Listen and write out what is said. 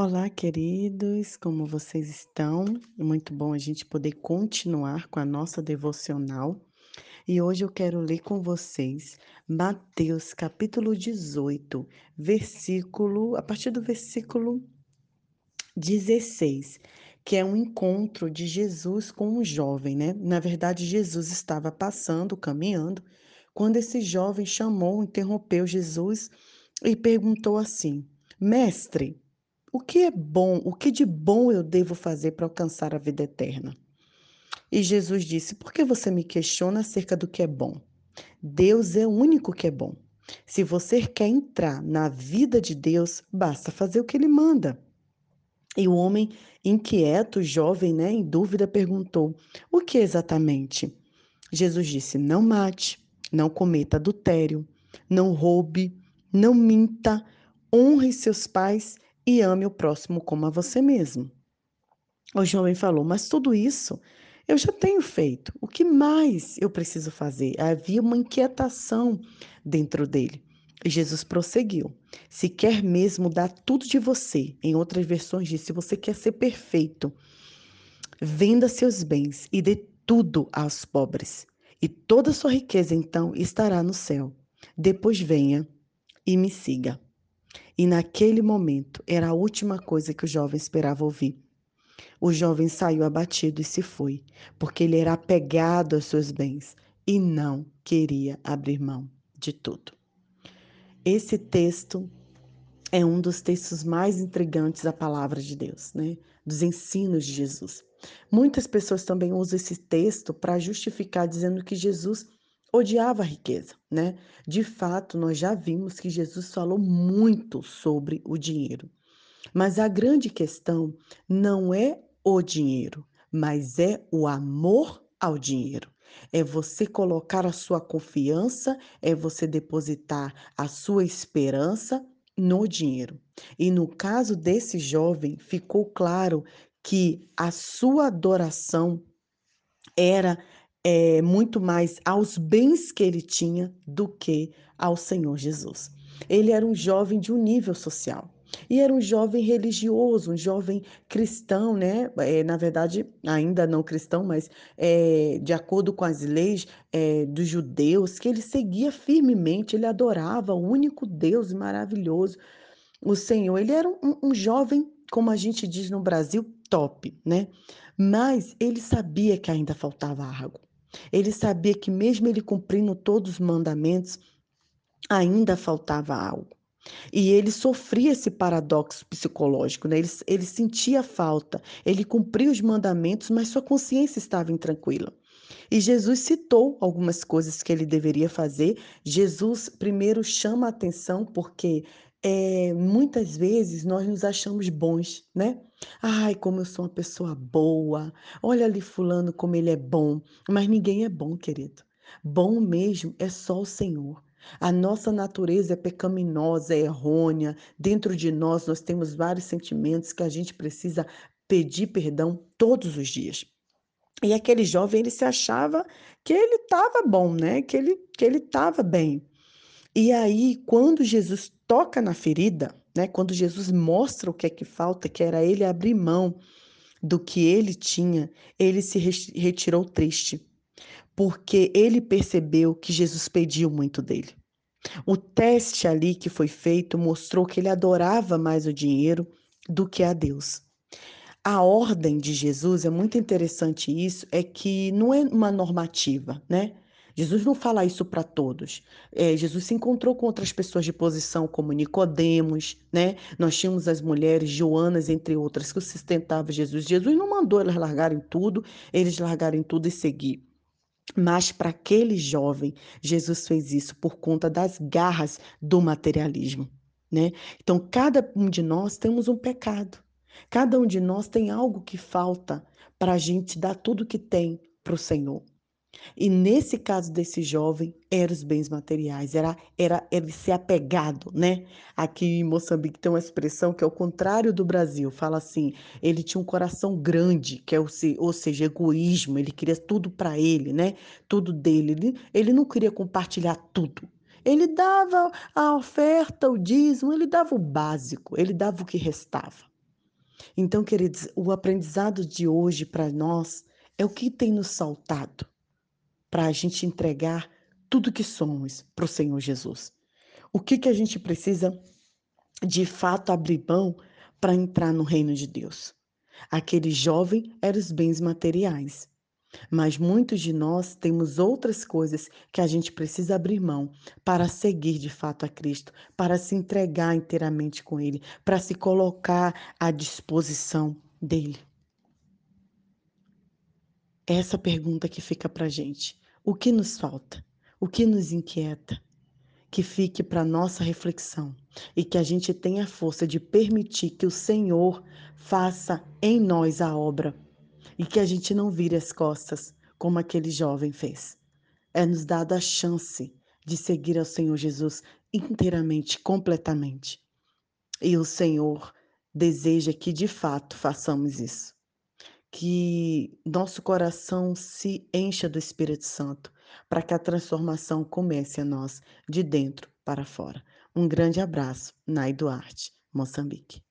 Olá, queridos, como vocês estão? Muito bom a gente poder continuar com a nossa devocional. E hoje eu quero ler com vocês Mateus capítulo 18, versículo, a partir do versículo 16, que é um encontro de Jesus com um jovem, né? Na verdade, Jesus estava passando, caminhando, quando esse jovem chamou, interrompeu Jesus e perguntou assim: Mestre, o que é bom, o que de bom eu devo fazer para alcançar a vida eterna? E Jesus disse: Por que você me questiona acerca do que é bom? Deus é o único que é bom. Se você quer entrar na vida de Deus, basta fazer o que ele manda. E o homem inquieto, jovem, né, em dúvida, perguntou: O que exatamente? Jesus disse: Não mate, não cometa adultério, não roube, não minta, honre seus pais e ame o próximo como a você mesmo. O jovem falou: Mas tudo isso eu já tenho feito. O que mais eu preciso fazer? Havia uma inquietação dentro dele. E Jesus prosseguiu: Se quer mesmo dar tudo de você, em outras versões diz: se você quer ser perfeito, venda seus bens e dê tudo aos pobres, e toda sua riqueza então estará no céu. Depois venha e me siga. E naquele momento era a última coisa que o jovem esperava ouvir. O jovem saiu abatido e se foi, porque ele era apegado aos seus bens e não queria abrir mão de tudo. Esse texto é um dos textos mais intrigantes da palavra de Deus, né? Dos ensinos de Jesus. Muitas pessoas também usam esse texto para justificar dizendo que Jesus odiava a riqueza, né? De fato, nós já vimos que Jesus falou muito sobre o dinheiro. Mas a grande questão não é o dinheiro, mas é o amor ao dinheiro. É você colocar a sua confiança, é você depositar a sua esperança no dinheiro. E no caso desse jovem, ficou claro que a sua adoração era é, muito mais aos bens que ele tinha do que ao Senhor Jesus. Ele era um jovem de um nível social. E era um jovem religioso, um jovem cristão, né? É, na verdade, ainda não cristão, mas é, de acordo com as leis é, dos judeus, que ele seguia firmemente, ele adorava o único Deus maravilhoso, o Senhor. Ele era um, um jovem, como a gente diz no Brasil, top, né? Mas ele sabia que ainda faltava algo. Ele sabia que, mesmo ele cumprindo todos os mandamentos, ainda faltava algo. E ele sofria esse paradoxo psicológico, né? Ele, ele sentia falta, ele cumpria os mandamentos, mas sua consciência estava intranquila. E Jesus citou algumas coisas que ele deveria fazer. Jesus primeiro chama a atenção porque é, muitas vezes nós nos achamos bons, né? Ai, como eu sou uma pessoa boa. Olha ali fulano como ele é bom. Mas ninguém é bom, querido. Bom mesmo é só o Senhor. A nossa natureza é pecaminosa, é errônea. Dentro de nós nós temos vários sentimentos que a gente precisa pedir perdão todos os dias. E aquele jovem, ele se achava que ele estava bom, né? Que ele que ele estava bem. E aí, quando Jesus toca na ferida, né? Quando Jesus mostra o que é que falta, que era ele abrir mão do que ele tinha, ele se retirou triste, porque ele percebeu que Jesus pediu muito dele. O teste ali que foi feito mostrou que ele adorava mais o dinheiro do que a Deus. A ordem de Jesus é muito interessante isso, é que não é uma normativa, né? Jesus não fala isso para todos. É, Jesus se encontrou com outras pessoas de posição, como Nicodemos, né? Nós tínhamos as mulheres, Joanas, entre outras, que sustentavam Jesus. Jesus não mandou elas largarem tudo, eles largarem tudo e seguir. Mas para aquele jovem, Jesus fez isso por conta das garras do materialismo, né? Então, cada um de nós temos um pecado. Cada um de nós tem algo que falta para a gente dar tudo que tem para o Senhor. E nesse caso desse jovem, eram os bens materiais, era, era ele ser apegado, né? Aqui em Moçambique tem uma expressão que é o contrário do Brasil, fala assim, ele tinha um coração grande, que é o, ou seja, egoísmo, ele queria tudo para ele, né? Tudo dele, ele, ele não queria compartilhar tudo. Ele dava a oferta, o dízimo, ele dava o básico, ele dava o que restava. Então, queridos, o aprendizado de hoje para nós é o que tem nos saltado para a gente entregar tudo que somos para o Senhor Jesus. O que, que a gente precisa de fato abrir mão para entrar no reino de Deus? Aquele jovem era os bens materiais. Mas muitos de nós temos outras coisas que a gente precisa abrir mão para seguir de fato a Cristo, para se entregar inteiramente com Ele, para se colocar à disposição dele. Essa pergunta que fica para gente: o que nos falta? O que nos inquieta? Que fique para nossa reflexão e que a gente tenha a força de permitir que o Senhor faça em nós a obra e que a gente não vire as costas como aquele jovem fez. É nos dada a chance de seguir ao Senhor Jesus inteiramente, completamente. E o Senhor deseja que de fato façamos isso. Que nosso coração se encha do Espírito Santo, para que a transformação comece a nós de dentro para fora. Um grande abraço, Nai Duarte, Moçambique.